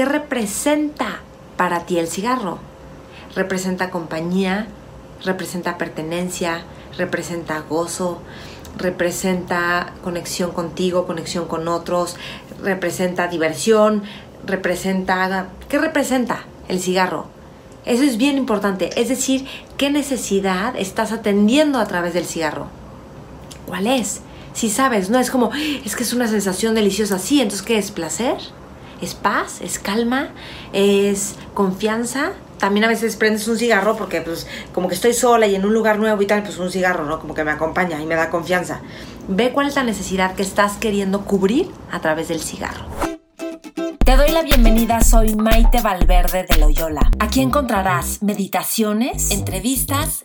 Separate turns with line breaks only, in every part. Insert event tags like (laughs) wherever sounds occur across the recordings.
¿qué representa para ti el cigarro? Representa compañía, representa pertenencia, representa gozo, representa conexión contigo, conexión con otros, representa diversión, representa... ¿Qué representa el cigarro? Eso es bien importante. Es decir, ¿qué necesidad estás atendiendo a través del cigarro? ¿Cuál es? Si sabes, no es como, es que es una sensación deliciosa. Sí, entonces, ¿qué es? ¿Placer? ¿Es paz? ¿Es calma? ¿Es confianza? También a veces prendes un cigarro porque pues como que estoy sola y en un lugar nuevo y tal, pues un cigarro, ¿no? Como que me acompaña y me da confianza. Ve cuál es la necesidad que estás queriendo cubrir a través del cigarro. Te doy la bienvenida, soy Maite Valverde de Loyola. Aquí encontrarás meditaciones, entrevistas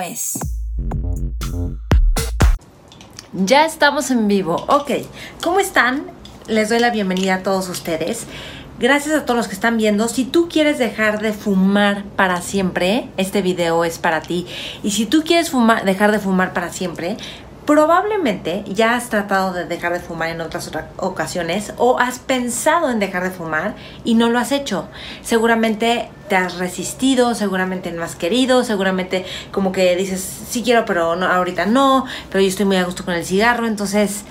es. Ya estamos en vivo. Ok, ¿cómo están? Les doy la bienvenida a todos ustedes. Gracias a todos los que están viendo. Si tú quieres dejar de fumar para siempre, este video es para ti. Y si tú quieres dejar de fumar para siempre, Probablemente ya has tratado de dejar de fumar en otras ocasiones o has pensado en dejar de fumar y no lo has hecho. Seguramente te has resistido, seguramente no has querido, seguramente como que dices, sí quiero, pero no, ahorita no, pero yo estoy muy a gusto con el cigarro, entonces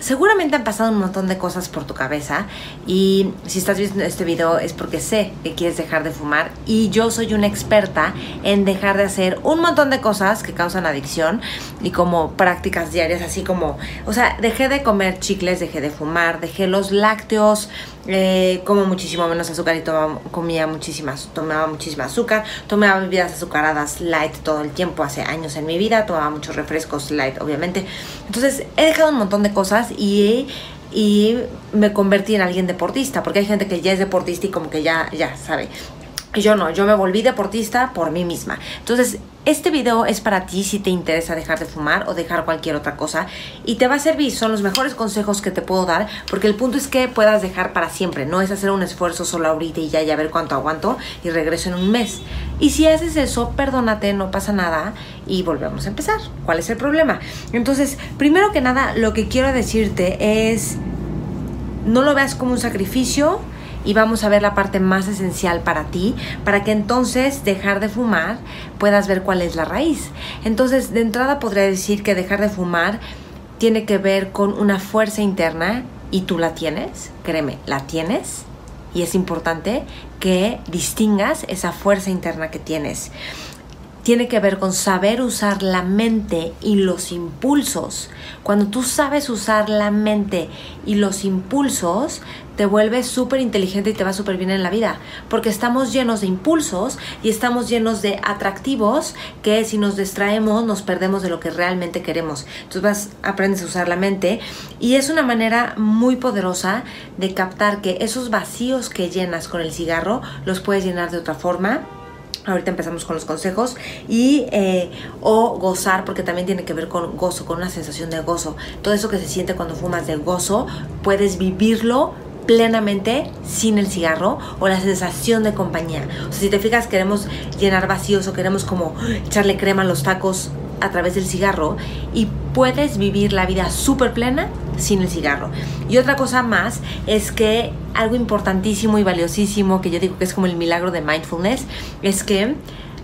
seguramente han pasado un montón de cosas por tu cabeza y si estás viendo este video es porque sé que quieres dejar de fumar y yo soy una experta en dejar de hacer un montón de cosas que causan adicción y como prácticas diarias así como, o sea, dejé de comer chicles, dejé de fumar, dejé los lácteos, eh, como muchísimo menos azúcar y tomaba, comía muchísimas, tomaba muchísima azúcar, tomaba bebidas azucaradas light todo el tiempo, hace años en mi vida, tomaba muchos refrescos light, obviamente. Entonces he dejado un montón de cosas y, y me convertí en alguien deportista, porque hay gente que ya es deportista y como que ya, ya sabe. Yo no, yo me volví deportista por mí misma. Entonces, este video es para ti si te interesa dejar de fumar o dejar cualquier otra cosa y te va a servir, son los mejores consejos que te puedo dar porque el punto es que puedas dejar para siempre, no es hacer un esfuerzo solo ahorita y ya, ya ver cuánto aguanto y regreso en un mes. Y si haces eso, perdónate, no pasa nada y volvemos a empezar. ¿Cuál es el problema? Entonces, primero que nada, lo que quiero decirte es, no lo veas como un sacrificio, y vamos a ver la parte más esencial para ti, para que entonces dejar de fumar puedas ver cuál es la raíz. Entonces, de entrada podría decir que dejar de fumar tiene que ver con una fuerza interna y tú la tienes, créeme, la tienes. Y es importante que distingas esa fuerza interna que tienes tiene que ver con saber usar la mente y los impulsos. Cuando tú sabes usar la mente y los impulsos, te vuelves súper inteligente y te va súper bien en la vida. Porque estamos llenos de impulsos y estamos llenos de atractivos que si nos distraemos nos perdemos de lo que realmente queremos. Entonces vas, aprendes a usar la mente y es una manera muy poderosa de captar que esos vacíos que llenas con el cigarro los puedes llenar de otra forma Ahorita empezamos con los consejos y eh, o gozar porque también tiene que ver con gozo, con una sensación de gozo. Todo eso que se siente cuando fumas de gozo, puedes vivirlo plenamente sin el cigarro o la sensación de compañía. O sea, si te fijas, queremos llenar vacíos o queremos como echarle crema a los tacos a través del cigarro y puedes vivir la vida súper plena sin el cigarro. Y otra cosa más es que algo importantísimo y valiosísimo que yo digo que es como el milagro de mindfulness es que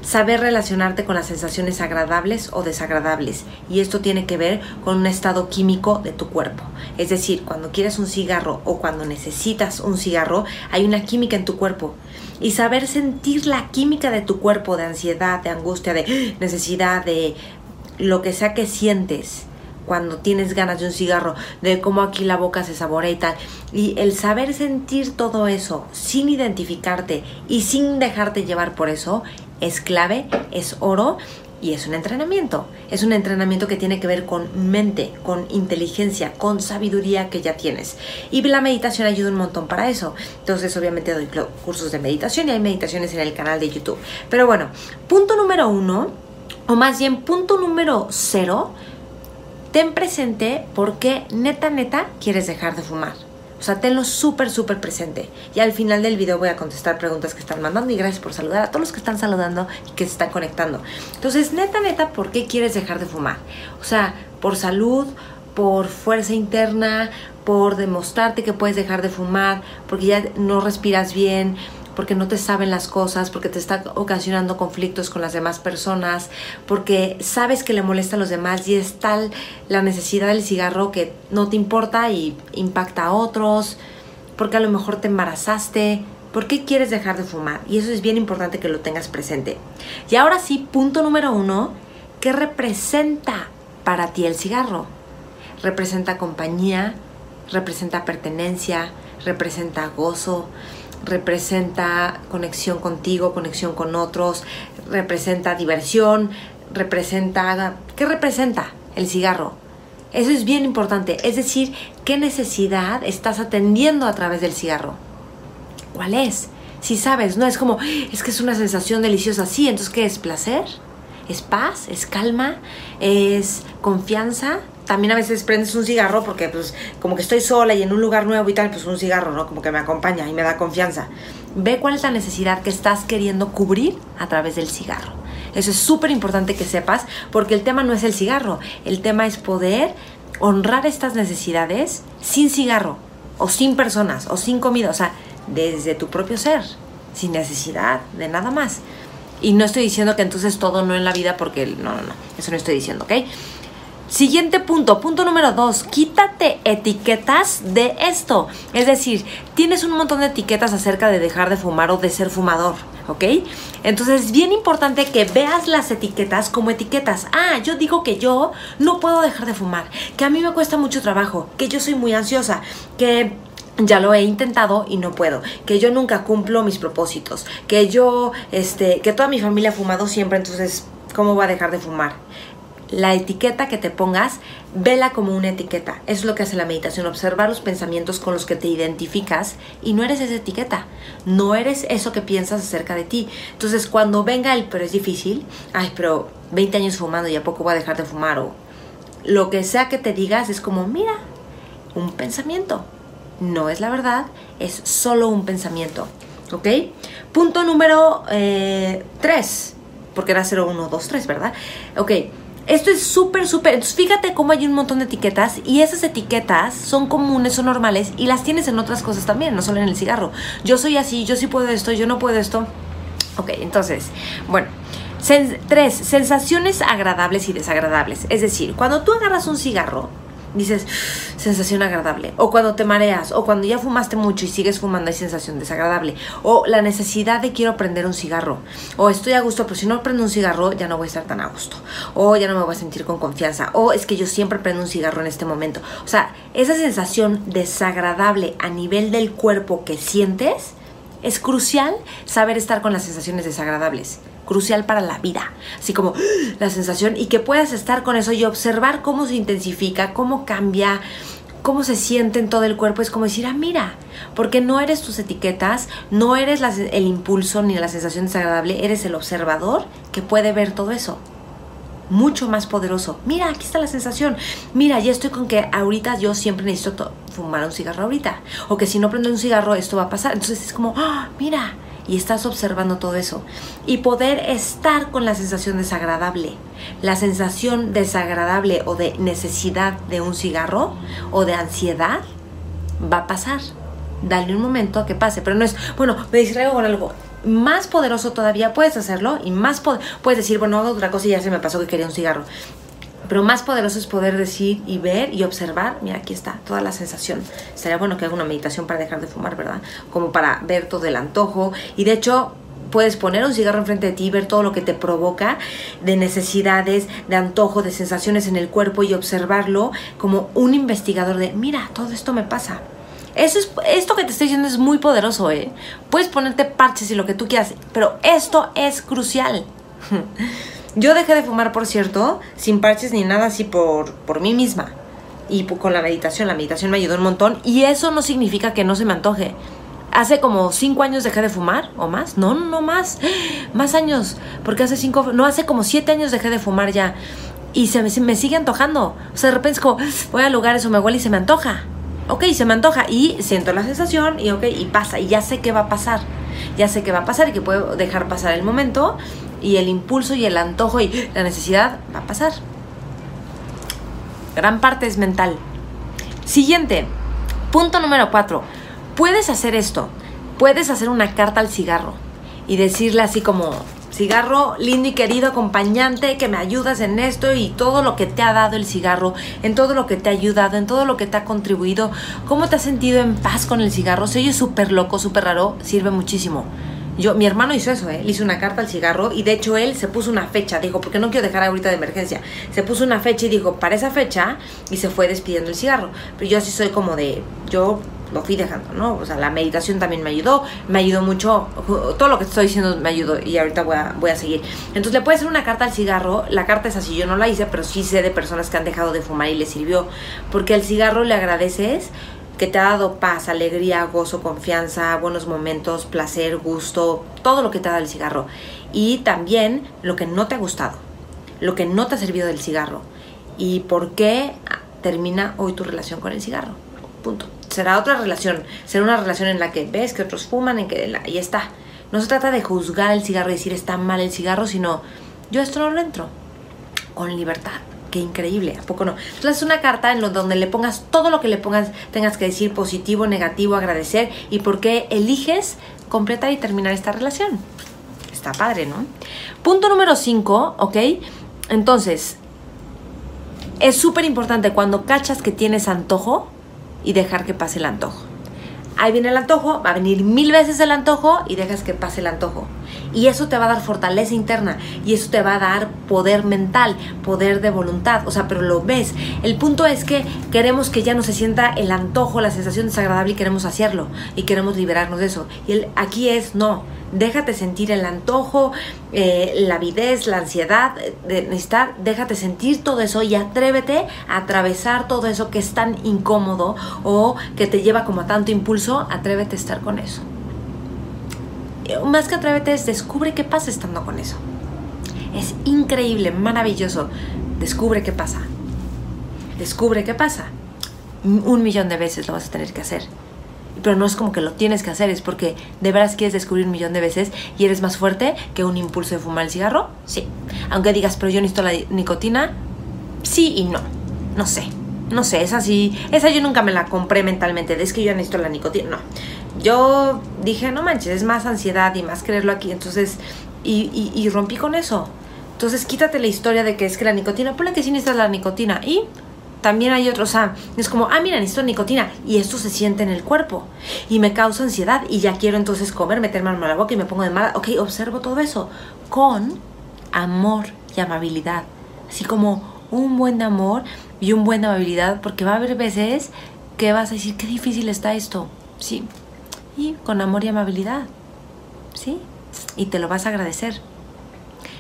saber relacionarte con las sensaciones agradables o desagradables. Y esto tiene que ver con un estado químico de tu cuerpo. Es decir, cuando quieres un cigarro o cuando necesitas un cigarro, hay una química en tu cuerpo. Y saber sentir la química de tu cuerpo, de ansiedad, de angustia, de (gasps) necesidad, de lo que sea que sientes cuando tienes ganas de un cigarro, de cómo aquí la boca se saborea y tal. Y el saber sentir todo eso sin identificarte y sin dejarte llevar por eso es clave, es oro y es un entrenamiento. Es un entrenamiento que tiene que ver con mente, con inteligencia, con sabiduría que ya tienes. Y la meditación ayuda un montón para eso. Entonces, obviamente doy cursos de meditación y hay meditaciones en el canal de YouTube. Pero bueno, punto número uno, o más bien punto número cero, ten presente por qué neta, neta quieres dejar de fumar. O sea, tenlo súper, súper presente. Y al final del video voy a contestar preguntas que están mandando y gracias por saludar a todos los que están saludando y que se están conectando. Entonces, neta, neta, ¿por qué quieres dejar de fumar? O sea, por salud, por fuerza interna, por demostrarte que puedes dejar de fumar, porque ya no respiras bien, porque no te saben las cosas, porque te está ocasionando conflictos con las demás personas, porque sabes que le molesta a los demás y es tal la necesidad del cigarro que no te importa y impacta a otros, porque a lo mejor te embarazaste. ¿Por qué quieres dejar de fumar? Y eso es bien importante que lo tengas presente. Y ahora sí, punto número uno, ¿qué representa para ti el cigarro? Representa compañía, representa pertenencia, representa gozo, representa conexión contigo, conexión con otros, representa diversión, representa... ¿Qué representa el cigarro? Eso es bien importante. Es decir, ¿qué necesidad estás atendiendo a través del cigarro? ¿Cuál es? Si sabes, no es como, es que es una sensación deliciosa. Sí, entonces, ¿qué es? ¿Placer? ¿Es paz? ¿Es calma? ¿Es confianza? También a veces prendes un cigarro porque pues como que estoy sola y en un lugar nuevo y tal, pues un cigarro, ¿no? Como que me acompaña y me da confianza. Ve cuál es la necesidad que estás queriendo cubrir a través del cigarro. Eso es súper importante que sepas porque el tema no es el cigarro, el tema es poder honrar estas necesidades sin cigarro o sin personas o sin comida, o sea, desde tu propio ser, sin necesidad de nada más. Y no estoy diciendo que entonces todo no en la vida porque no, no, no, eso no estoy diciendo, ¿ok? Siguiente punto, punto número dos, quítate etiquetas de esto. Es decir, tienes un montón de etiquetas acerca de dejar de fumar o de ser fumador, ¿ok? Entonces es bien importante que veas las etiquetas como etiquetas. Ah, yo digo que yo no puedo dejar de fumar, que a mí me cuesta mucho trabajo, que yo soy muy ansiosa, que ya lo he intentado y no puedo, que yo nunca cumplo mis propósitos, que yo, este, que toda mi familia ha fumado siempre, entonces, ¿cómo voy a dejar de fumar? La etiqueta que te pongas, vela como una etiqueta. Es lo que hace la meditación, observar los pensamientos con los que te identificas y no eres esa etiqueta, no eres eso que piensas acerca de ti. Entonces cuando venga el, pero es difícil, ay, pero 20 años fumando y a poco voy a dejar de fumar o lo que sea que te digas es como, mira, un pensamiento. No es la verdad, es solo un pensamiento. ¿Ok? Punto número 3, eh, porque era 0, 1, 2, 3, ¿verdad? Ok esto es súper, súper. Entonces, fíjate cómo hay un montón de etiquetas y esas etiquetas son comunes, son normales y las tienes en otras cosas también, no solo en el cigarro. Yo soy así, yo sí puedo esto, yo no puedo esto. Ok, entonces, bueno. tres, sensaciones agradables y desagradables. Es decir, cuando tú agarras un cigarro, dices, sensación agradable. O cuando te mareas, o cuando ya fumaste mucho y sigues fumando, hay sensación desagradable. O la necesidad de quiero prender un cigarro. O estoy a gusto, pero si no prendo un cigarro, ya no voy a estar tan a gusto. O ya no me voy a sentir con confianza. O es que yo siempre prendo un cigarro en este momento. O sea, esa sensación desagradable a nivel del cuerpo que sientes, es crucial saber estar con las sensaciones desagradables crucial para la vida. Así como la sensación y que puedas estar con eso y observar cómo se intensifica, cómo cambia, cómo se siente en todo el cuerpo. Es como decir, ah, mira, porque no eres tus etiquetas, no eres el impulso ni la sensación desagradable, eres el observador que puede ver todo eso. Mucho más poderoso. Mira, aquí está la sensación. Mira, ya estoy con que ahorita yo siempre necesito fumar un cigarro ahorita. O que si no prendo un cigarro, esto va a pasar. Entonces es como, ah, mira, y estás observando todo eso. Y poder estar con la sensación desagradable. La sensación desagradable o de necesidad de un cigarro o de ansiedad va a pasar. Dale un momento a que pase, pero no es, bueno, me distraigo con algo más poderoso todavía, puedes hacerlo y más puedes decir, bueno, otra cosa y ya se me pasó que quería un cigarro. Pero más poderoso es poder decir y ver y observar, mira, aquí está toda la sensación. Sería bueno que haga una meditación para dejar de fumar, ¿verdad? Como para ver todo el antojo. Y de hecho, puedes poner un cigarro enfrente de ti, ver todo lo que te provoca de necesidades, de antojo, de sensaciones en el cuerpo y observarlo como un investigador de, mira, todo esto me pasa. Eso es, esto que te estoy diciendo es muy poderoso, ¿eh? Puedes ponerte parches y lo que tú quieras, pero esto es crucial. (laughs) Yo dejé de fumar, por cierto, sin parches ni nada así por, por mí misma. Y con la meditación, la meditación me ayudó un montón. Y eso no significa que no se me antoje. Hace como cinco años dejé de fumar, o más. No, no, no más. (gasps) Más años. Porque hace cinco, no, hace como siete años dejé de fumar ya. Y se me, sigue antojando. O sea, de repente es como, voy a lugares o me huele y se me antoja. Ok, se me antoja. Y siento la sensación y ok, y pasa. Y ya sé qué va a pasar. Ya sé qué va a pasar y que puedo dejar pasar el momento y el impulso y el antojo y la necesidad va a pasar. Gran parte es mental. Siguiente, punto número cuatro. Puedes hacer esto. Puedes hacer una carta al cigarro y decirle así como, cigarro lindo y querido acompañante que me ayudas en esto y todo lo que te ha dado el cigarro, en todo lo que te ha ayudado, en todo lo que te ha contribuido, cómo te has sentido en paz con el cigarro, se oye súper loco, súper raro, sirve muchísimo. Yo, mi hermano hizo eso, ¿eh? le hizo una carta al cigarro y de hecho él se puso una fecha, dijo, porque no quiero dejar ahorita de emergencia, se puso una fecha y dijo, para esa fecha y se fue despidiendo el cigarro. Pero yo así soy como de, yo lo fui dejando, ¿no? O sea, la meditación también me ayudó, me ayudó mucho, todo lo que estoy diciendo me ayudó y ahorita voy a, voy a seguir. Entonces le puedes hacer una carta al cigarro, la carta es así, yo no la hice, pero sí sé de personas que han dejado de fumar y les sirvió, porque al cigarro le agradeces que te ha dado paz, alegría, gozo, confianza, buenos momentos, placer, gusto, todo lo que te da el cigarro. Y también lo que no te ha gustado, lo que no te ha servido del cigarro y por qué termina hoy tu relación con el cigarro. Punto. Será otra relación, será una relación en la que ves que otros fuman, en que y está. No se trata de juzgar el cigarro y decir está mal el cigarro, sino yo esto no lo entro con libertad qué increíble, ¿a poco no? Entonces es una carta en donde le pongas todo lo que le pongas, tengas que decir positivo, negativo, agradecer y por qué eliges completar y terminar esta relación. Está padre, ¿no? Punto número 5, ¿ok? Entonces, es súper importante cuando cachas que tienes antojo y dejar que pase el antojo ahí viene el antojo, va a venir mil veces el antojo y dejas que pase el antojo. Y eso te va a dar fortaleza interna y eso te va a dar poder mental, poder de voluntad, o sea, pero lo ves. El punto es que queremos que ya no se sienta el antojo, la sensación desagradable y queremos hacerlo y queremos liberarnos de eso. Y el, aquí es no, déjate sentir el antojo, eh, la avidez, la ansiedad de necesitar, déjate sentir todo eso y atrévete a atravesar todo eso que es tan incómodo o que te lleva como a tanto impulso, atrévete a estar con eso. Más que atrévete es descubre qué pasa estando con eso. Es increíble, maravilloso. Descubre qué pasa. Descubre qué pasa. Un millón de veces lo vas a tener que hacer pero no es como que lo tienes que hacer, es porque de veras quieres descubrir un millón de veces y eres más fuerte que un impulso de fumar el cigarro, sí. Aunque digas, pero yo necesito la nicotina, sí y no, no sé. No sé, esa sí, esa yo nunca me la compré mentalmente, es que yo necesito la nicotina, no. Yo dije, no manches, es más ansiedad y más quererlo aquí, entonces, y, rompí con eso. Entonces quítate la historia de que es que la nicotina, ponle que sí necesitas la nicotina y también hay otros, ah, es como, ah, mira, necesito nicotina y esto se siente en el cuerpo y me causa ansiedad y ya quiero entonces comer, meterme en la boca y me pongo de mala. Ok, observo todo eso con amor y amabilidad. Así como un buen amor y un buen amabilidad, porque va a haber veces que vas a decir, qué difícil está esto. Sí. Y con amor y amabilidad. Sí. Y te lo vas a agradecer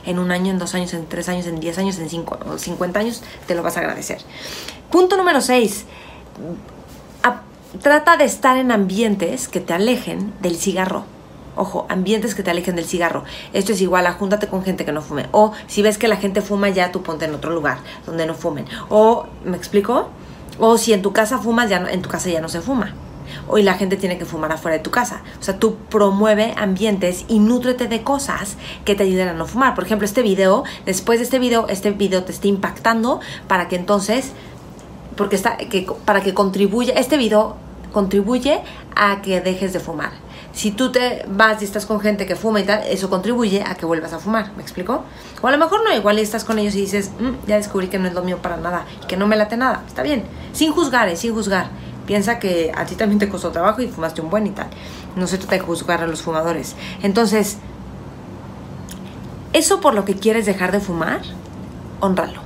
en un año, en dos años, en tres años, en diez años, en cinco, cincuenta años, te lo vas a agradecer. Punto número seis. trata de estar en ambientes que te alejen del cigarro. Ojo, ambientes que te alejen del cigarro. Esto es igual a júntate con gente que no fume. O si ves que la gente fuma, ya tú ponte en otro lugar donde no fumen. O, ¿me explico? O si en tu casa fumas, ya en tu casa ya no se fuma hoy la gente tiene que fumar afuera de tu casa. O sea, tú promueve ambientes y nútrete de cosas que te ayuden a no fumar. Por ejemplo, este video, después de este video, este video te está impactando para que entonces, porque está, que, para que contribuya, este video contribuye a que dejes de fumar. Si tú te vas y estás con gente que fuma y tal, eso contribuye a que vuelvas a fumar, ¿me explico? O a lo mejor no, igual estás con ellos y dices, mm, ya descubrí que no es lo mío para nada que no me late nada, está bien, sin juzgar, eh, sin juzgar. Piensa que a ti también te costó trabajo y fumaste un buen y tal. No se trata de juzgar a los fumadores. Entonces, eso por lo que quieres dejar de fumar, honralo.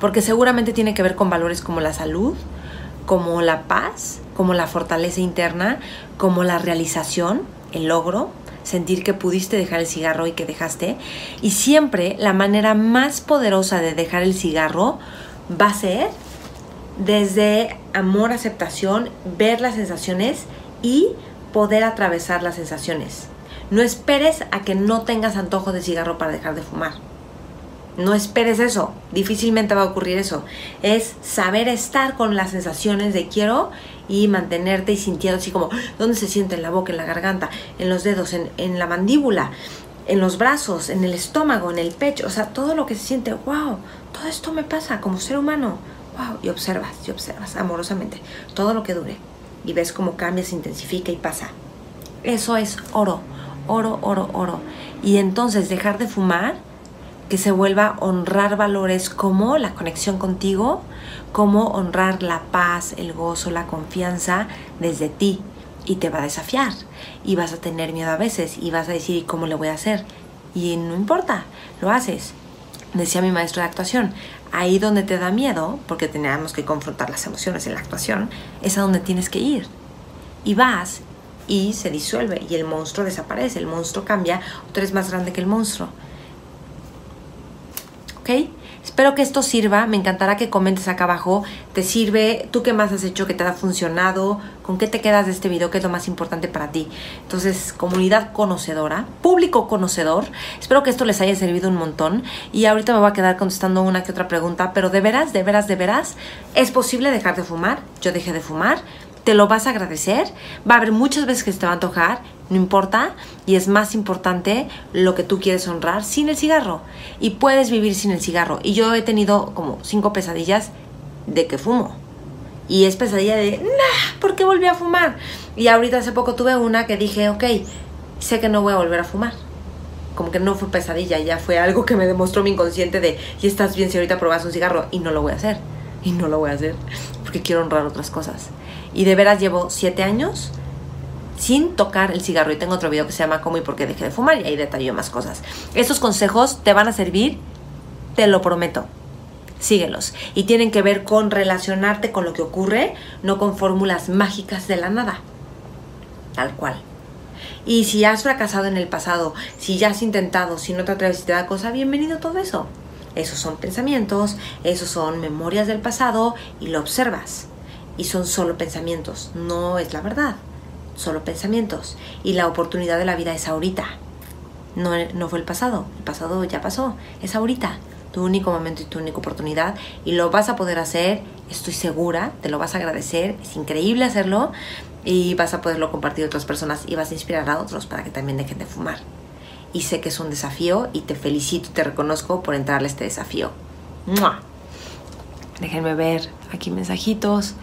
Porque seguramente tiene que ver con valores como la salud, como la paz, como la fortaleza interna, como la realización, el logro. sentir que pudiste dejar el cigarro y que dejaste. Y siempre la manera más poderosa de dejar el cigarro va a ser desde amor, aceptación, ver las sensaciones y poder atravesar las sensaciones. No esperes a que no tengas antojo de cigarro para dejar de fumar. No esperes eso, difícilmente va a ocurrir eso. Es saber estar con las sensaciones de quiero y mantenerte y sintiendo así como dónde se siente en la boca, en la garganta, en los dedos, en, en la mandíbula, en los brazos, en el estómago, en el pecho, o sea, todo lo que se siente, wow, todo esto me pasa como ser humano, wow, y observas, y observas amorosamente todo lo que dure y ves cómo cambia, se intensifica y pasa. Eso es oro, oro, oro, oro. Y entonces dejar de fumar, que se vuelva a honrar valores como la conexión contigo, como honrar la paz, el gozo, la confianza desde ti. Y te va a desafiar. Y vas a tener miedo a veces. Y vas a decir, ¿cómo le voy a hacer? Y no importa, lo haces. Decía mi maestro de actuación, ahí donde te da miedo, porque teníamos que confrontar las emociones en la actuación, es a donde tienes que ir. Y vas y se disuelve y el monstruo desaparece, el monstruo cambia, tú eres más grande que el monstruo. ¿Ok? Espero que esto sirva, me encantará que comentes acá abajo, ¿te sirve? ¿Tú qué más has hecho que te ha funcionado? ¿Con qué te quedas de este video? ¿Qué es lo más importante para ti? Entonces, comunidad conocedora, público conocedor, espero que esto les haya servido un montón y ahorita me voy a quedar contestando una que otra pregunta, pero de veras, de veras, de veras, ¿es posible dejar de fumar? Yo dejé de fumar, te lo vas a agradecer. Va a haber muchas veces que se te va a antojar, no importa. Y es más importante lo que tú quieres honrar sin el cigarro. Y puedes vivir sin el cigarro. Y yo he tenido como cinco pesadillas de que fumo. Y es pesadilla de, nah, ¿por qué volví a fumar? Y ahorita hace poco tuve una que dije, ok, sé que no voy a volver a fumar. Como que no fue pesadilla, ya fue algo que me demostró mi inconsciente de, y estás bien si ahorita probas un cigarro. Y no lo voy a hacer. Y no lo voy a hacer. Porque quiero honrar otras cosas. Y de veras llevo siete años sin tocar el cigarro. Y tengo otro video que se llama Cómo y por qué dejé de fumar y ahí detallo más cosas. Estos consejos te van a servir, te lo prometo. Síguelos. Y tienen que ver con relacionarte con lo que ocurre, no con fórmulas mágicas de la nada. Tal cual. Y si has fracasado en el pasado, si ya has intentado, si no te atreves y te da cosa, bienvenido a todo eso. Esos son pensamientos, esos son memorias del pasado y lo observas y son solo pensamientos, no es la verdad, solo pensamientos. Y la oportunidad de la vida es ahorita, no, no fue el pasado, el pasado ya pasó, es ahorita, tu único momento y tu única oportunidad y lo vas a poder hacer, estoy segura, te lo vas a agradecer, es increíble hacerlo y vas a poderlo compartir a otras personas y vas a inspirar a otros para que también dejen de fumar. Y sé que es un desafío y te felicito y te reconozco por entrarle a este desafío. Déjenme ver aquí mensajitos.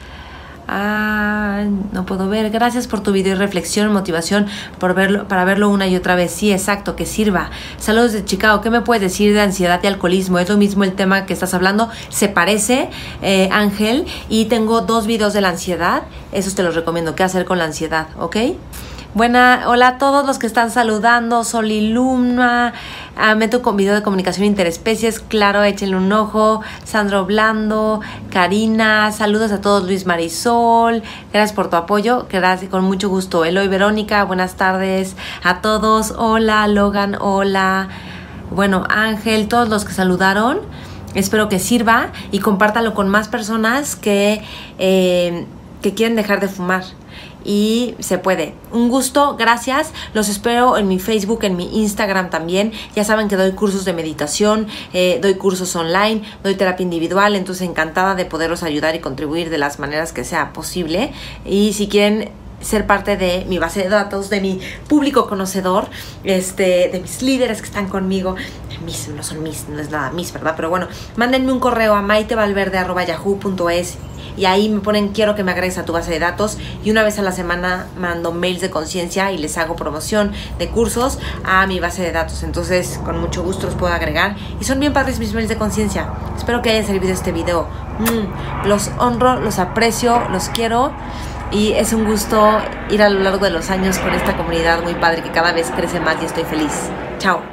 Ah, no puedo ver. Gracias por tu video y reflexión, motivación por verlo, para verlo una y otra vez. Sí, exacto, que sirva. Saludos de Chicago. ¿Qué me puedes decir de ansiedad y alcoholismo? ¿Es lo mismo el tema que estás hablando? Se parece, eh, Ángel. Y tengo dos videos de la ansiedad. Esos te los recomiendo. ¿Qué hacer con la ansiedad? ¿Ok? Buena, hola a todos los que están saludando, Soliluma, ah, meto con video de comunicación interespecies, claro, échenle un ojo, Sandro Blando, Karina, saludos a todos, Luis Marisol, gracias por tu apoyo, gracias, con mucho gusto, Eloy Verónica, buenas tardes a todos, hola Logan, hola, bueno, Ángel, todos los que saludaron, espero que sirva y compártalo con más personas que, eh, que quieren dejar de fumar y se puede. Un gusto, gracias. Los espero en mi Facebook, en mi Instagram también. Ya saben que doy cursos de meditación, eh, doy cursos online, doy terapia individual, entonces encantada de poderlos ayudar y contribuir de las maneras que sea posible. Y si quieren ser parte de mi base de datos, de mi público conocedor, este, de mis líderes que están conmigo. Mis, no son mis, no es nada mis, ¿verdad? Pero bueno, mándenme un correo a maitevalverde.yahoo.es y ahí me ponen quiero que me agregues a tu base de datos y una vez a la semana mando mails de conciencia y les hago promoción de cursos a mi base de datos. Entonces, con mucho gusto los puedo agregar y son bien padres mis mails de conciencia. Espero que haya servido este video. Mm, los honro, los aprecio, los quiero y es un gusto ir a lo largo de los años con esta comunidad muy padre que cada vez crece más y estoy feliz. Chao.